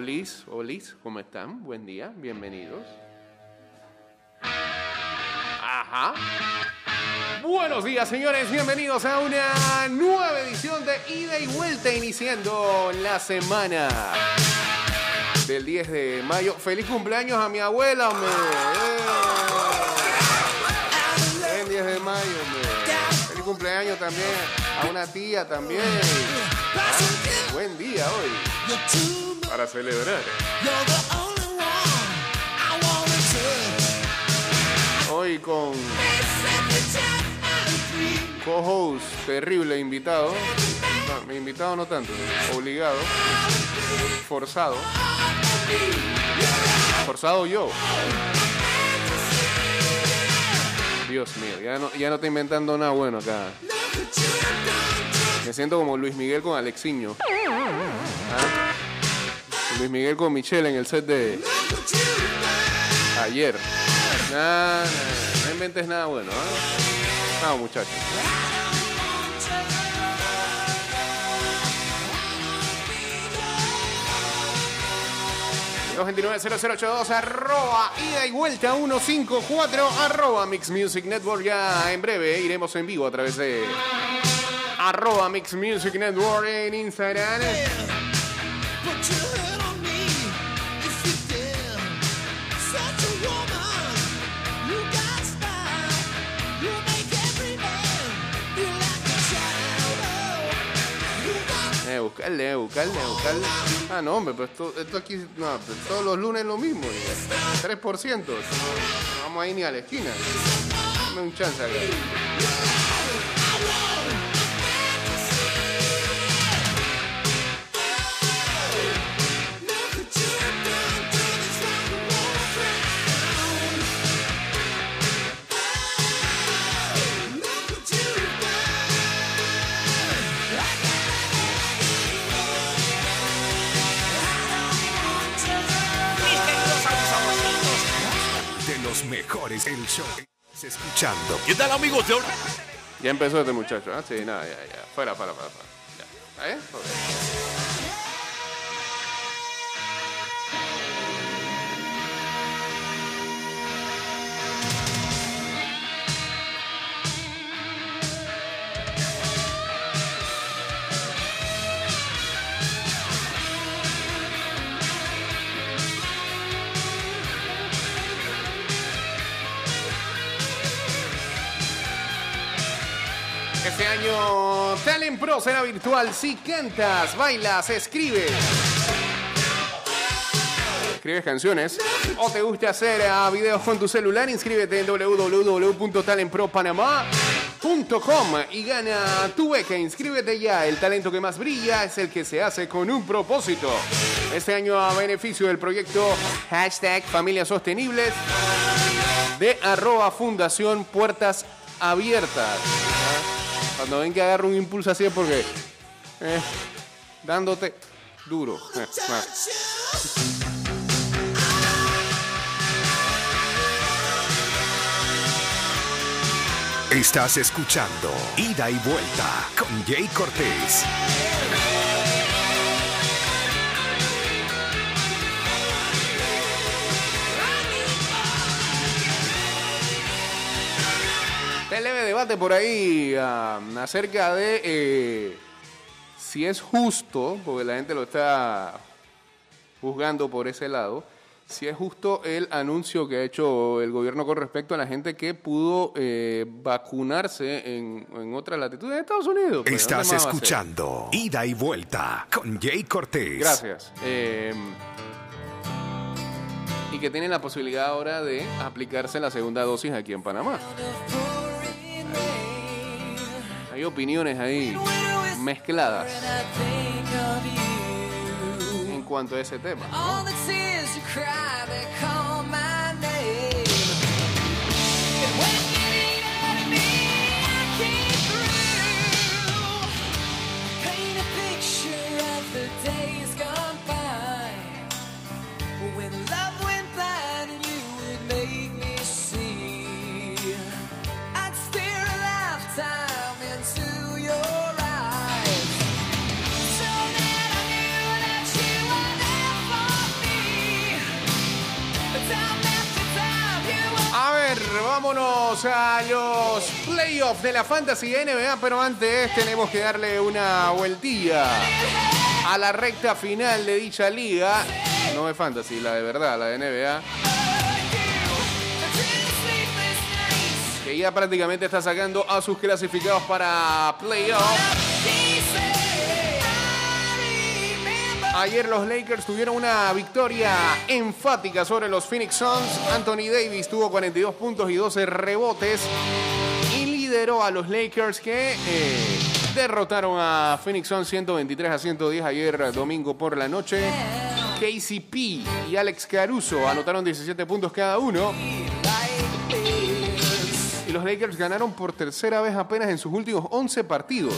Olis, Olis, ¿cómo están? Buen día, bienvenidos. Ajá. Buenos días, señores, bienvenidos a una nueva edición de Ida y Vuelta, iniciando la semana del 10 de mayo. Feliz cumpleaños a mi abuela, hombre. Eh. El 10 de mayo, hombre. Feliz cumpleaños también a una tía también. Ah, buen día hoy para celebrar. Hoy con co-host terrible invitado. No, mi invitado no tanto, obligado, forzado. Forzado yo. Dios mío, ya no, ya no está inventando nada bueno acá. Me siento como Luis Miguel con Alexiño. ¿Ah? Luis Miguel con Michelle en el set de ayer. Nah, nah, no inventes nada bueno, ¿ah? No, muchachos. 229-0082 arroba ida y vuelta 154 arroba Mix Music Network ya en breve iremos en vivo a través de arroba Mix Music Network en Instagram Eh, buscarle, buscarle, buscarle. Ah, no, hombre, pero esto, esto aquí, no, todos los lunes lo mismo. y 3%. No vamos a ir ni a la esquina. Dame un chance acá. Show. Estás Escuchando ¿Qué tal amigos? De... Ya empezó este muchacho, ¿ah? Sí, nada, ya, ya. Fuera, fuera, fuera. fuera. Ya. ¿Está bien? Año Talent Pro será virtual si cantas, bailas, escribes. Escribes canciones o te gusta hacer ah, videos con tu celular, inscríbete en www.talentpropanamá.com y gana tu beca. Inscríbete ya. El talento que más brilla es el que se hace con un propósito. Este año a beneficio del proyecto hashtag Familias Sostenibles de arroba Fundación Puertas Abiertas. Cuando ven que agarro un impulso así es porque eh, dándote duro. Eh. Estás escuchando Ida y Vuelta con Jay Cortés. Este leve debate por ahí ah, acerca de eh, si es justo, porque la gente lo está juzgando por ese lado, si es justo el anuncio que ha hecho el gobierno con respecto a la gente que pudo eh, vacunarse en, en otras latitudes de Estados Unidos. Pues, Estás escuchando Ida y Vuelta con Jay Cortés. Gracias. Eh, y que tienen la posibilidad ahora de aplicarse la segunda dosis aquí en Panamá. Hay opiniones ahí mezcladas en cuanto a ese tema. ¿no? Vámonos a los playoffs de la Fantasy NBA, pero antes tenemos que darle una vueltilla a la recta final de dicha liga. No es Fantasy, la de verdad, la de NBA, que ya prácticamente está sacando a sus clasificados para playoffs. Ayer los Lakers tuvieron una victoria enfática sobre los Phoenix Suns. Anthony Davis tuvo 42 puntos y 12 rebotes y lideró a los Lakers que eh, derrotaron a Phoenix Suns 123 a 110 ayer domingo por la noche. KCP y Alex Caruso anotaron 17 puntos cada uno. Y los Lakers ganaron por tercera vez apenas en sus últimos 11 partidos.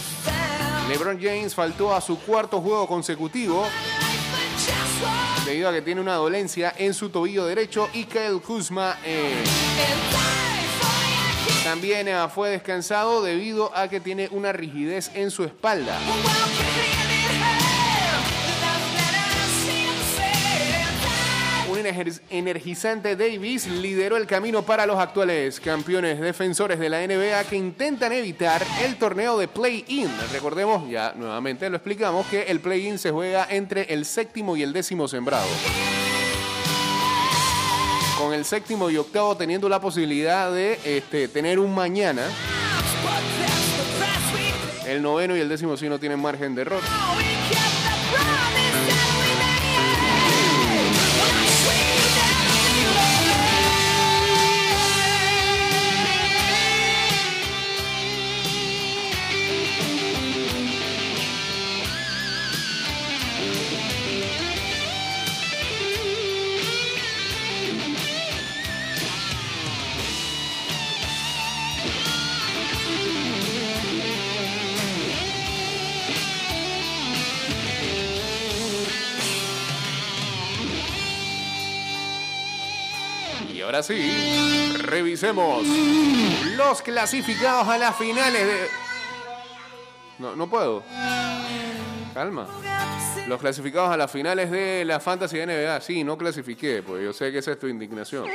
LeBron James faltó a su cuarto juego consecutivo debido a que tiene una dolencia en su tobillo derecho y Kyle Kuzma eh, también eh, fue descansado debido a que tiene una rigidez en su espalda. Energizante Davis lideró el camino para los actuales campeones defensores de la NBA que intentan evitar el torneo de play-in. Recordemos, ya nuevamente lo explicamos, que el play-in se juega entre el séptimo y el décimo sembrado. Con el séptimo y octavo teniendo la posibilidad de este, tener un mañana. El noveno y el décimo sí no tienen margen de error. Ahora sí, revisemos los clasificados a las finales de... No, no puedo. Calma. Los clasificados a las finales de la Fantasy NBA. Sí, no clasifiqué, pues yo sé que esa es tu indignación.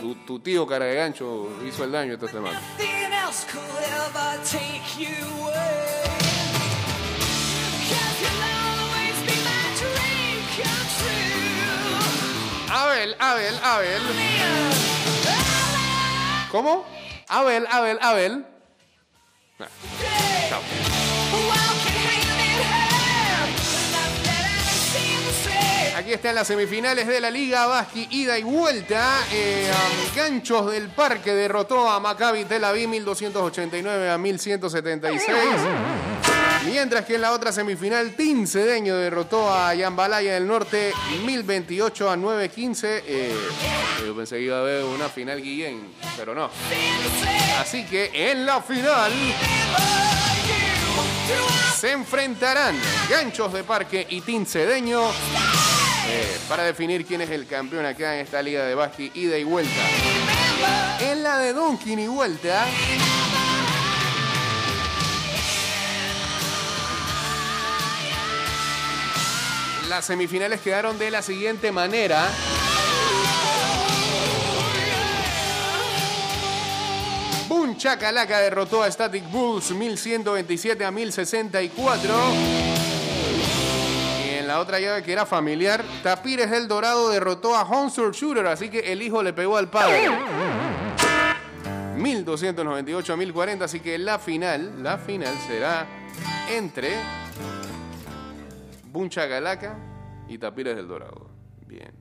Tu, tu tío cara de gancho hizo el daño esta semana. Abel, Abel, Abel. ¿Cómo? Abel, Abel, Abel. Ah, chao. Aquí están las semifinales de la Liga Basqui, ida y vuelta. Eh, Ganchos del Parque derrotó a Maccabi Tel Aviv 1289 a 1176. Mientras que en la otra semifinal, Team Cedeño derrotó a Yambalaya del Norte 1028 a 915. Eh, yo pensé que iba a haber una final Guillén, pero no. Así que en la final se enfrentarán Ganchos de Parque y Team Cedeño eh, para definir quién es el campeón acá en esta liga de básquet ida y vuelta. En la de Dunkin y vuelta. Las semifinales quedaron de la siguiente manera. Boom derrotó a Static Bulls 1127 a 1064. Y en la otra llave que era familiar, Tapires del Dorado derrotó a Honsur Shooter, así que el hijo le pegó al padre. 1298 a 1040, así que la final, la final será entre Buncha Galaca y Tapires del Dorado. Bien.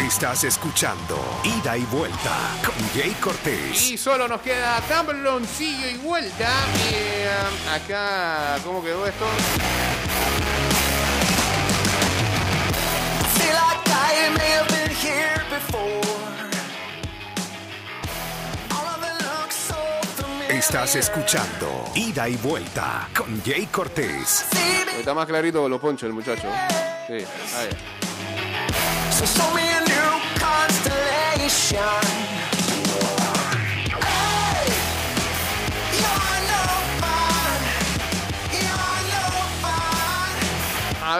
Estás escuchando Ida y Vuelta con Jay Cortés. Y solo nos queda tabloncillo y vuelta. Y um, acá, ¿cómo quedó esto? Feel like I may have been here before. Estás escuchando Ida y Vuelta con Jay Cortés. Está más clarito con los ponchos el muchacho. Sí, ahí.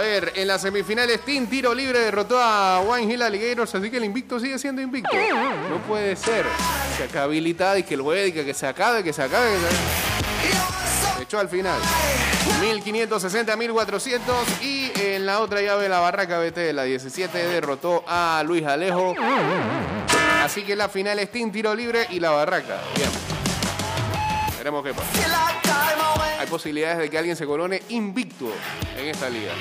Ver, en las semifinales, Team Tiro Libre derrotó a Wine Hill Alligators, así que el invicto sigue siendo invicto. No puede ser. Se acaba habilitada y que juegue, y que, que se acabe, que se acabe. Que se acabe. Echó al final. 1560, 1400. Y en la otra llave, la Barraca BT, la 17, derrotó a Luis Alejo. Así que la final es Team Tiro Libre y la Barraca. Veremos qué pasa. Hay posibilidades de que alguien se corone invicto en esta liga.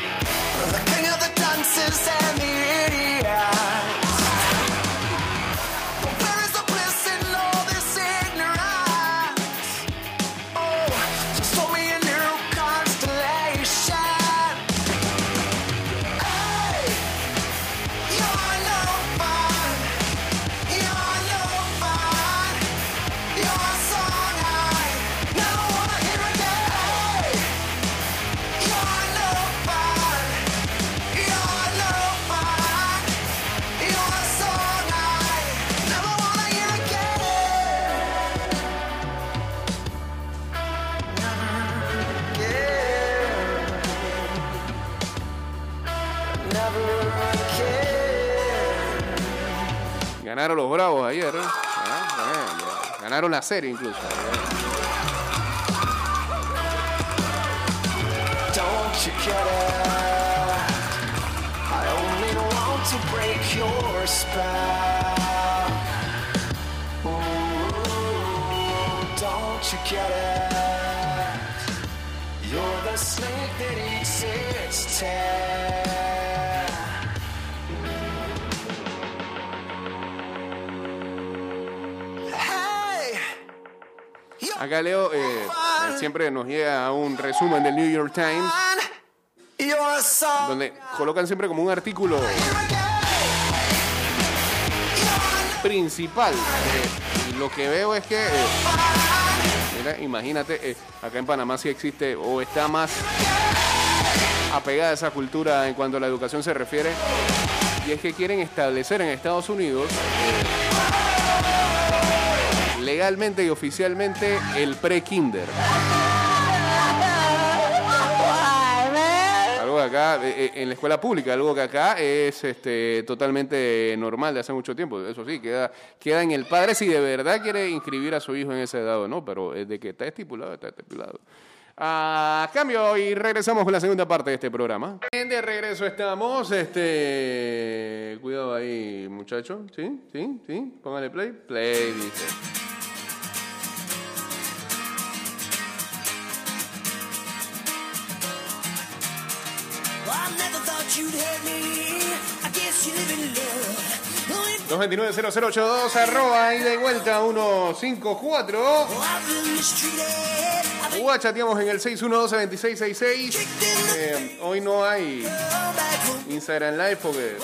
Ganaron los Bravos ayer. ¿eh? Ah, Ganaron la serie incluso. You get it? You're the snake that eats its tail. Acá Leo eh, siempre nos llega un resumen del New York Times donde colocan siempre como un artículo principal. Lo que veo es que, eh, imagínate, eh, acá en Panamá sí existe o está más apegada a esa cultura en cuanto a la educación se refiere. Y es que quieren establecer en Estados Unidos legalmente y oficialmente el pre-kinder. Algo que acá, eh, eh, en la escuela pública, algo que acá es este, totalmente normal de hace mucho tiempo. Eso sí, queda, queda en el padre si de verdad quiere inscribir a su hijo en ese edad o no, pero de que está estipulado, está estipulado. A cambio, y regresamos con la segunda parte de este programa. De regreso estamos. Este. Cuidado ahí, muchacho. ¿Sí? ¿Sí? ¿Sí? Póngale play. Play, dice. 229-0082, arroba, y vuelta 154. I've been mistreated. I've been O chateamos en el 612-2666. Eh, hoy no hay. Instagram Live porque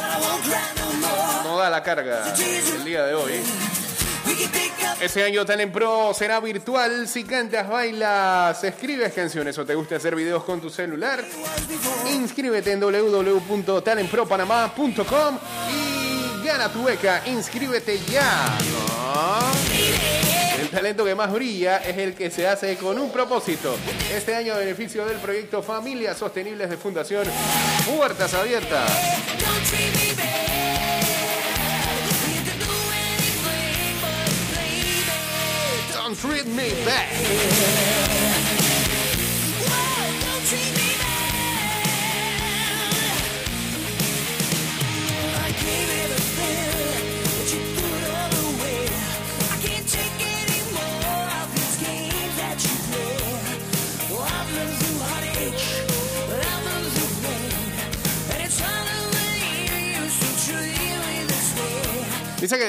no da la carga el día de hoy. Ese año Talent Pro será virtual. Si cantas, bailas, escribes canciones o te gusta hacer videos con tu celular, inscríbete en www.talentpropanamá.com y gana tu beca. Inscríbete ya. El talento que más brilla es el que se hace con un propósito. Este año beneficio del proyecto Familias Sostenibles de Fundación Puertas Abiertas. Treat me back.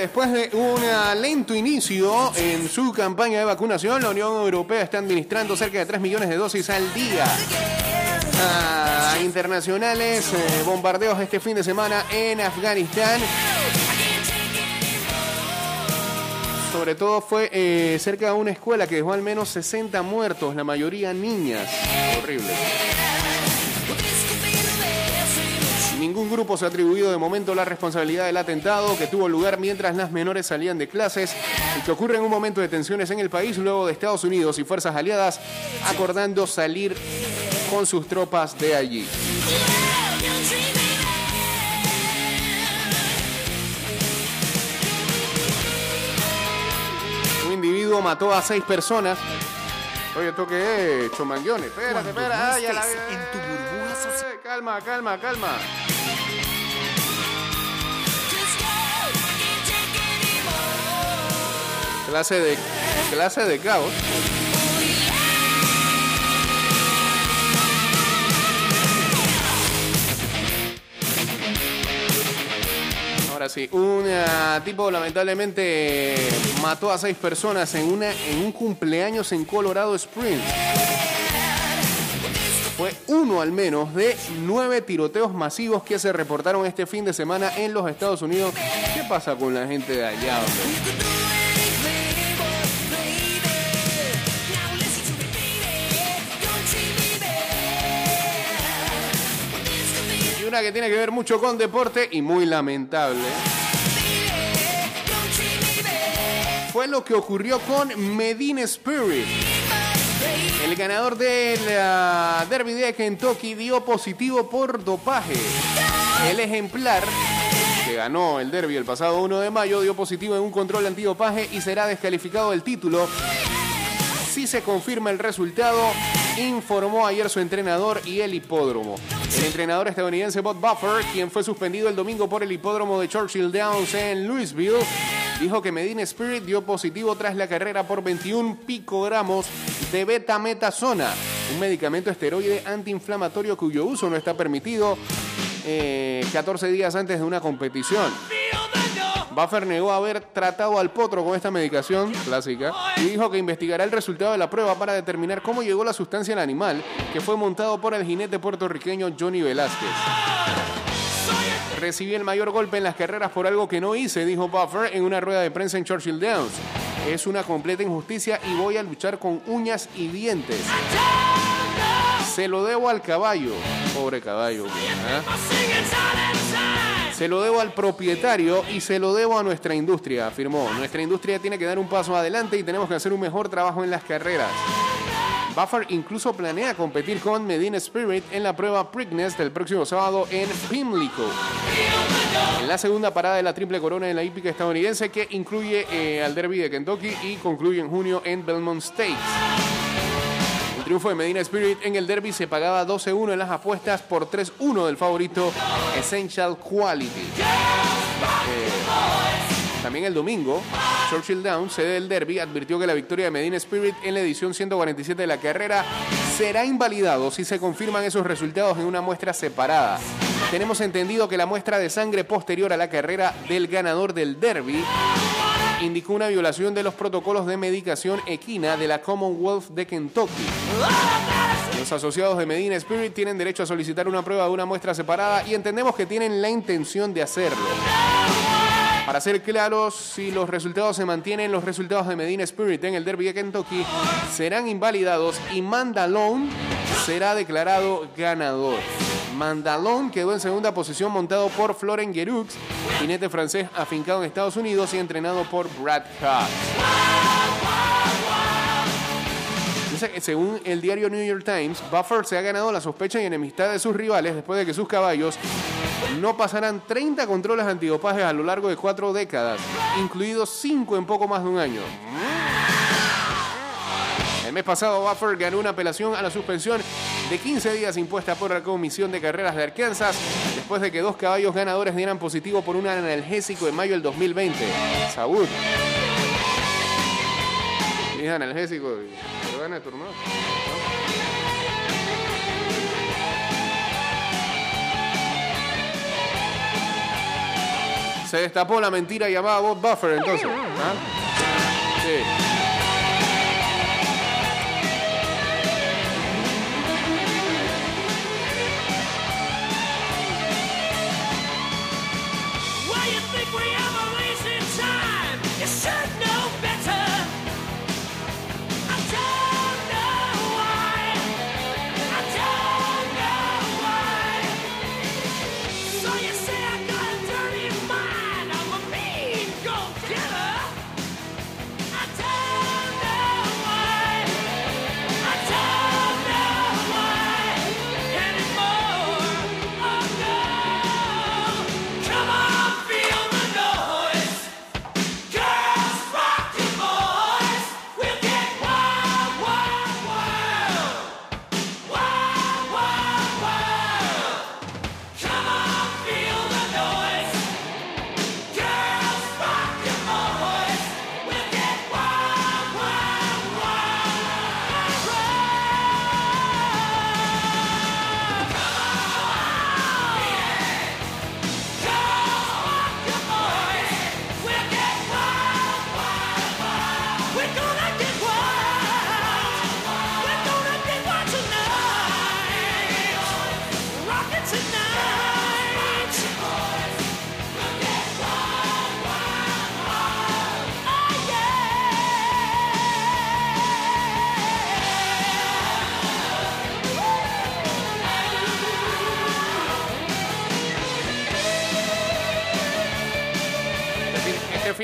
Después de un ah, lento inicio en su campaña de vacunación, la Unión Europea está administrando cerca de 3 millones de dosis al día. a internacionales, eh, bombardeos este fin de semana en Afganistán. Sobre todo fue eh, cerca de una escuela que dejó al menos 60 muertos, la mayoría niñas. Horrible. Ningún grupo se ha atribuido de momento la responsabilidad del atentado que tuvo lugar mientras las menores salían de clases y que ocurre en un momento de tensiones en el país luego de Estados Unidos y fuerzas aliadas acordando salir con sus tropas de allí. Un individuo mató a seis personas. Oye, ¿esto qué es? Chomanguiones. Espérate, Ay, ya la en tu burbuja social. Calma, calma, calma. Clase de, clase de caos. Ahora sí, un tipo lamentablemente mató a seis personas en, una, en un cumpleaños en Colorado Springs. Fue uno al menos de nueve tiroteos masivos que se reportaron este fin de semana en los Estados Unidos. ¿Qué pasa con la gente de allá? hombre? Una que tiene que ver mucho con deporte y muy lamentable. Fue lo que ocurrió con Medina Spirit. El ganador del Derby de Kentucky dio positivo por dopaje. El ejemplar que ganó el Derby el pasado 1 de mayo dio positivo en un control antidopaje y será descalificado del título si se confirma el resultado, informó ayer su entrenador y el hipódromo. El entrenador estadounidense Bob Buffer, quien fue suspendido el domingo por el hipódromo de Churchill Downs en Louisville, dijo que Medina Spirit dio positivo tras la carrera por 21 picogramos de betametasona, un medicamento esteroide antiinflamatorio cuyo uso no está permitido eh, 14 días antes de una competición. Buffer negó haber tratado al potro con esta medicación clásica y dijo que investigará el resultado de la prueba para determinar cómo llegó la sustancia al animal que fue montado por el jinete puertorriqueño Johnny Velázquez. Recibí el mayor golpe en las carreras por algo que no hice, dijo Buffer en una rueda de prensa en Churchill Downs. Es una completa injusticia y voy a luchar con uñas y dientes. Se lo debo al caballo. Pobre caballo. Se lo debo al propietario y se lo debo a nuestra industria, afirmó. Nuestra industria tiene que dar un paso adelante y tenemos que hacer un mejor trabajo en las carreras. Buffer incluso planea competir con Medina Spirit en la prueba Preakness del próximo sábado en Pimlico. En la segunda parada de la triple corona en la hípica estadounidense que incluye eh, al Derby de Kentucky y concluye en junio en Belmont Stakes. El triunfo de Medina Spirit en el derby se pagaba 12-1 en las apuestas por 3-1 del favorito Essential Quality. Eh, también el domingo, Churchill Downs, sede del derby, advirtió que la victoria de Medina Spirit en la edición 147 de la carrera será invalidado si se confirman esos resultados en una muestra separada. Tenemos entendido que la muestra de sangre posterior a la carrera del ganador del derby indicó una violación de los protocolos de medicación equina de la Commonwealth de Kentucky. Los asociados de Medina Spirit tienen derecho a solicitar una prueba de una muestra separada y entendemos que tienen la intención de hacerlo. Para ser claros, si los resultados se mantienen, los resultados de Medina Spirit en el Derby de Kentucky serán invalidados y Mandalone será declarado ganador. Mandalone quedó en segunda posición montado por Florent Guerux, jinete francés afincado en Estados Unidos y entrenado por Brad Cox. Según el diario New York Times, Buffer se ha ganado la sospecha y enemistad de sus rivales después de que sus caballos no pasarán 30 controles antidopaje a lo largo de cuatro décadas, incluidos 5 en poco más de un año. El mes pasado, Buffer ganó una apelación a la suspensión de 15 días impuesta por la Comisión de Carreras de Arkansas después de que dos caballos ganadores dieran positivo por un analgésico en mayo del 2020. Saúl. Es analgésico. Pero gana tu hermano. Se destapó la mentira llamada Bob Buffer entonces. ¿ah? Sí.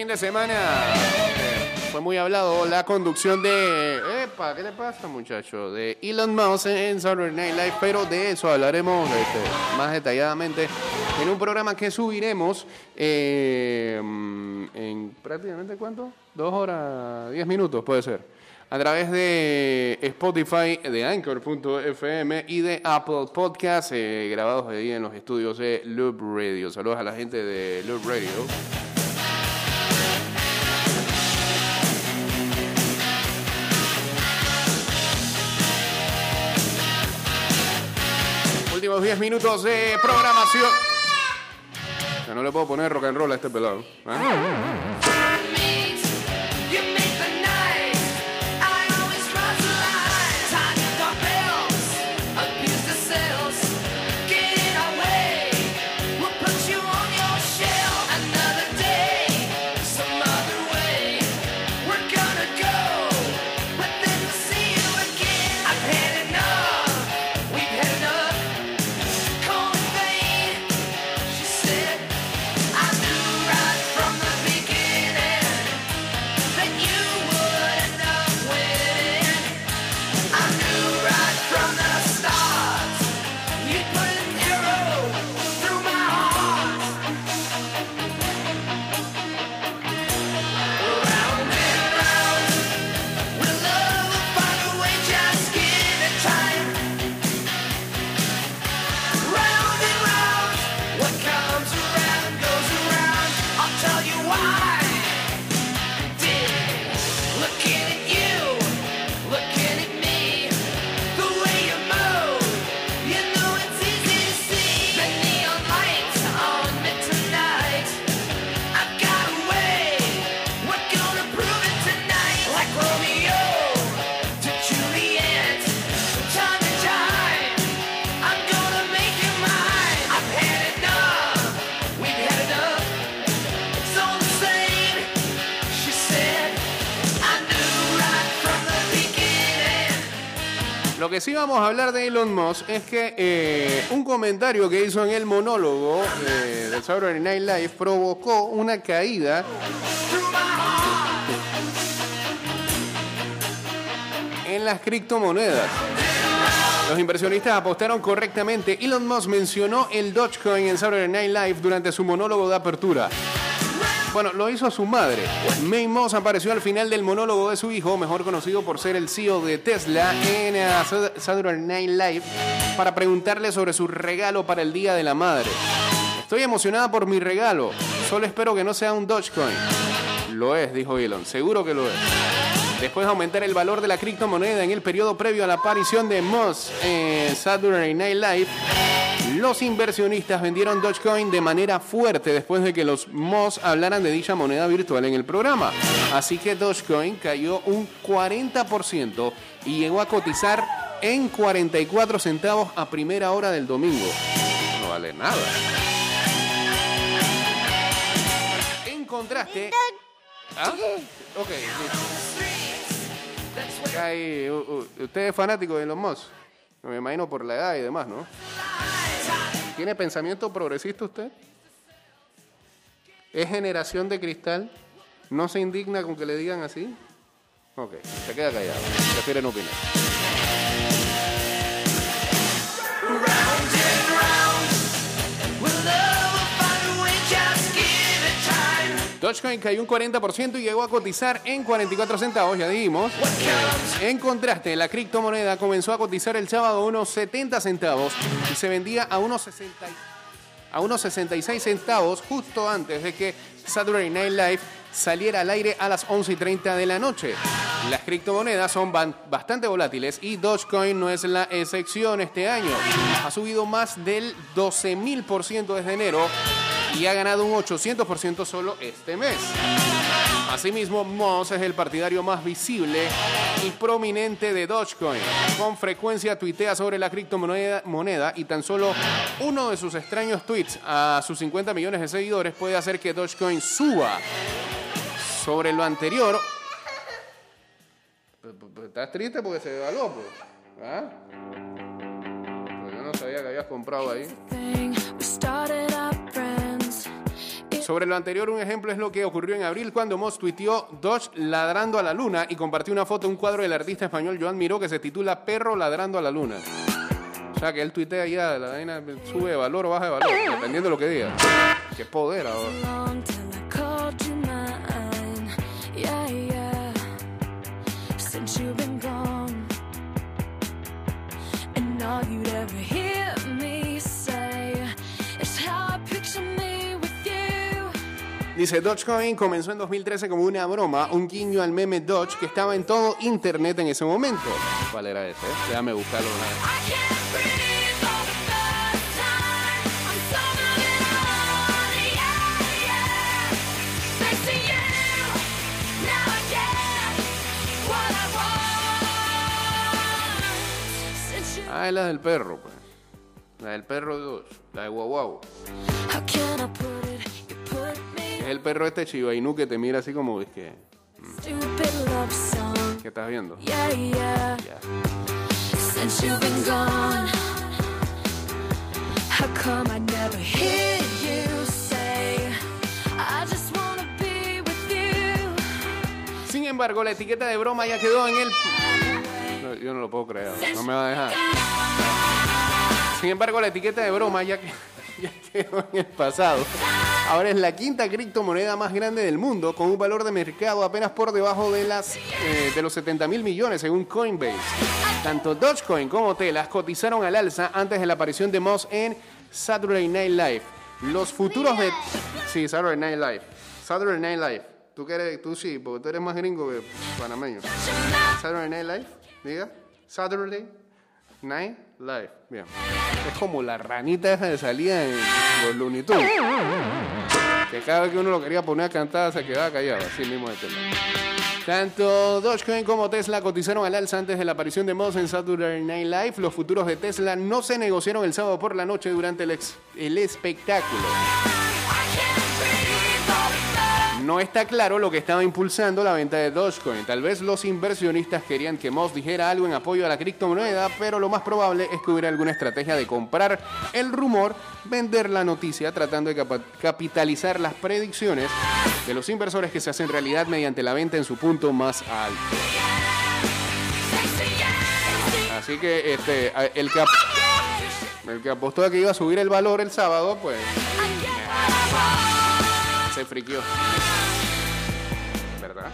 De semana eh, fue muy hablado la conducción de... Epa, ¿qué le pasa, muchacho? De Elon Musk en Saturday Night Live, pero de eso hablaremos este, más detalladamente en un programa que subiremos eh, en prácticamente cuánto? Dos horas, diez minutos puede ser. A través de Spotify, de Anchor.fm y de Apple Podcasts, eh, grabados ahí en los estudios de Loop Radio. Saludos a la gente de Loop Radio. Últimos 10 minutos de programación. Ya no le puedo poner rock and roll a este pelado. ¿ah? Que sí vamos a hablar de Elon Musk es que eh, un comentario que hizo en el monólogo eh, del Saturday Night Live provocó una caída en las criptomonedas. Los inversionistas apostaron correctamente. Elon Musk mencionó el Dogecoin en Saturday Night Live durante su monólogo de apertura. Bueno, lo hizo su madre. May Moss apareció al final del monólogo de su hijo, mejor conocido por ser el CEO de Tesla, en eh, Saturday Night Live, para preguntarle sobre su regalo para el Día de la Madre. Estoy emocionada por mi regalo. Solo espero que no sea un Dogecoin. Lo es, dijo Elon. Seguro que lo es. Después de aumentar el valor de la criptomoneda en el periodo previo a la aparición de Moss en Saturday Night Live, los inversionistas vendieron Dogecoin de manera fuerte después de que los Moss hablaran de dicha moneda virtual en el programa. Así que Dogecoin cayó un 40% y llegó a cotizar en 44 centavos a primera hora del domingo. No vale nada. En contraste... ¿Ah? Ok, listo. Ahí, u- u- usted es fanático de los Moss. Me imagino por la edad y demás, ¿no? ¿Tiene pensamiento progresista usted? ¿Es generación de cristal? ¿No se indigna con que le digan así? Ok, se queda callado. Prefiere no opinar. Dogecoin cayó un 40% y llegó a cotizar en 44 centavos, ya dijimos. En contraste, la criptomoneda comenzó a cotizar el sábado a unos 70 centavos y se vendía a unos 60 a unos 66 centavos justo antes de que Saturday Night Live saliera al aire a las 11 y 30 de la noche. Las criptomonedas son bastante volátiles y Dogecoin no es la excepción este año. Ha subido más del 12.000% desde enero y ha ganado un 800% solo este mes. Asimismo, Moss es el partidario más visible y prominente de Dogecoin. Con frecuencia tuitea sobre la criptomoneda moneda y tan solo uno de sus extraños tweets a sus 50 millones de seguidores puede hacer que Dogecoin suba. Sobre lo anterior... ¿Estás triste porque se devaluó? Pues? ¿Ah? Pues yo no sabía que habías comprado ahí. Sobre lo anterior, un ejemplo es lo que ocurrió en abril cuando Moss tuiteó Dodge ladrando a la luna y compartió una foto de un cuadro del artista español Joan Miró que se titula Perro ladrando a la luna. O sea que él tuitea ya, la vaina sube de valor o baja de valor, dependiendo de lo que diga. Qué poder ahora. Dice, Dogecoin comenzó en 2013 como una broma, un guiño al meme Doge que estaba en todo internet en ese momento. ¿Cuál era ese? Déjame buscarlo una vez. Ah, es la del perro, pues. La del perro Doge, la de Guau Guau. Es el perro este Chiba Inu que te mira así como, es que. ¿qué estás viendo? Yeah, yeah. Since you've been gone, how come I never hear you say, I just wanna be with you? Sin embargo, la etiqueta de broma ya quedó en el... No, yo no lo puedo creer, no me va a dejar. Sin embargo, la etiqueta de broma ya, que- ya quedó en el pasado. Ahora es la quinta criptomoneda más grande del mundo, con un valor de mercado apenas por debajo de, las, eh, de los 70 mil millones, según Coinbase. Tanto Dogecoin como Telas cotizaron al alza antes de la aparición de Moss en Saturday Night Live. Los futuros de... Sí, Saturday Night Live. Saturday Night Live. Tú que eres, tú sí, porque tú eres más gringo que panameño. Saturday Night Live, diga. Saturday Night Live. Bien. Es como la ranita esa de salida en los Looney Tunes. Que cada vez que uno lo quería poner a cantar se quedaba callado. Así mismo de tema. Tanto Dogecoin como Tesla cotizaron al alza antes de la aparición de Moss en Saturday Night Live. Los futuros de Tesla no se negociaron el sábado por la noche durante el, el espectáculo. No está claro lo que estaba impulsando la venta de Dogecoin. Tal vez los inversionistas querían que Moss dijera algo en apoyo a la criptomoneda, pero lo más probable es que hubiera alguna estrategia de comprar el rumor, vender la noticia, tratando de capitalizar las predicciones de los inversores que se hacen realidad mediante la venta en su punto más alto. Así que este, el que apostó a que iba a subir el valor el sábado, pues se friqueó. ¿Verdad?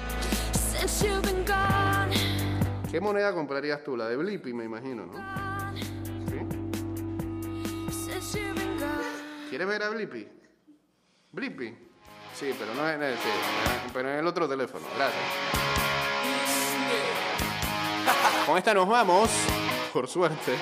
¿Qué moneda comprarías tú? La de Blippi, me imagino, ¿no? ¿Sí? ¿Quieres ver a Blippi? ¿Blippi? Sí, pero no es en el, sí, pero en el otro teléfono. Gracias. Con esta nos vamos, por suerte.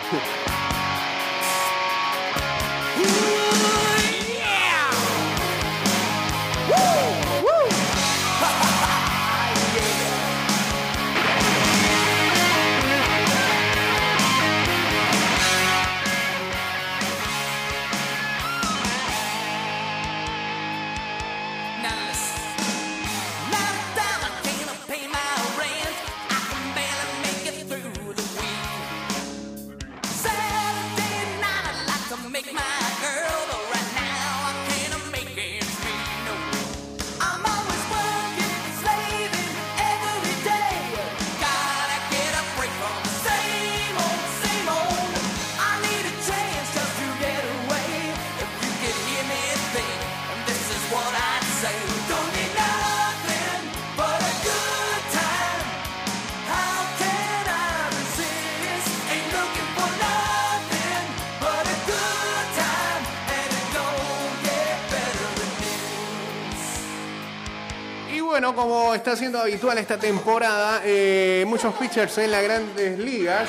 Como está siendo habitual esta temporada, eh, muchos pitchers en las grandes ligas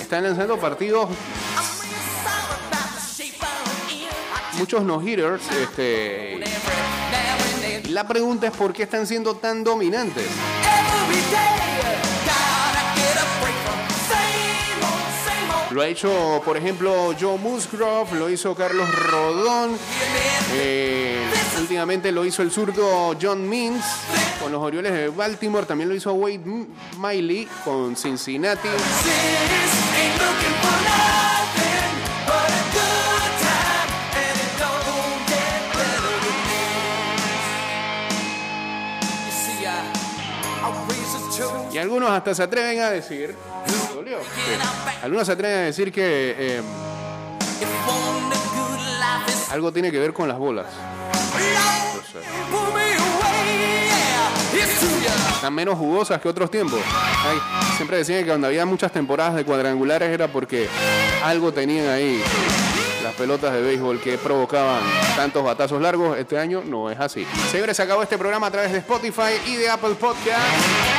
están lanzando partidos, muchos no-hitters. Este, la pregunta es por qué están siendo tan dominantes. Lo ha hecho, por ejemplo, Joe Musgrove, lo hizo Carlos Rodón. Eh, últimamente lo hizo el zurdo John Means con los Orioles de Baltimore. También lo hizo Wade Miley con Cincinnati. Y algunos hasta se atreven a decir algunos se atreven a decir que eh, algo tiene que ver con las bolas. Sé. Están menos jugosas que otros tiempos. Ay, siempre decían que cuando había muchas temporadas de cuadrangulares era porque algo tenían ahí las pelotas de béisbol que provocaban tantos batazos largos. Este año no es así. Señores, se acabó este programa a través de Spotify y de Apple Podcast.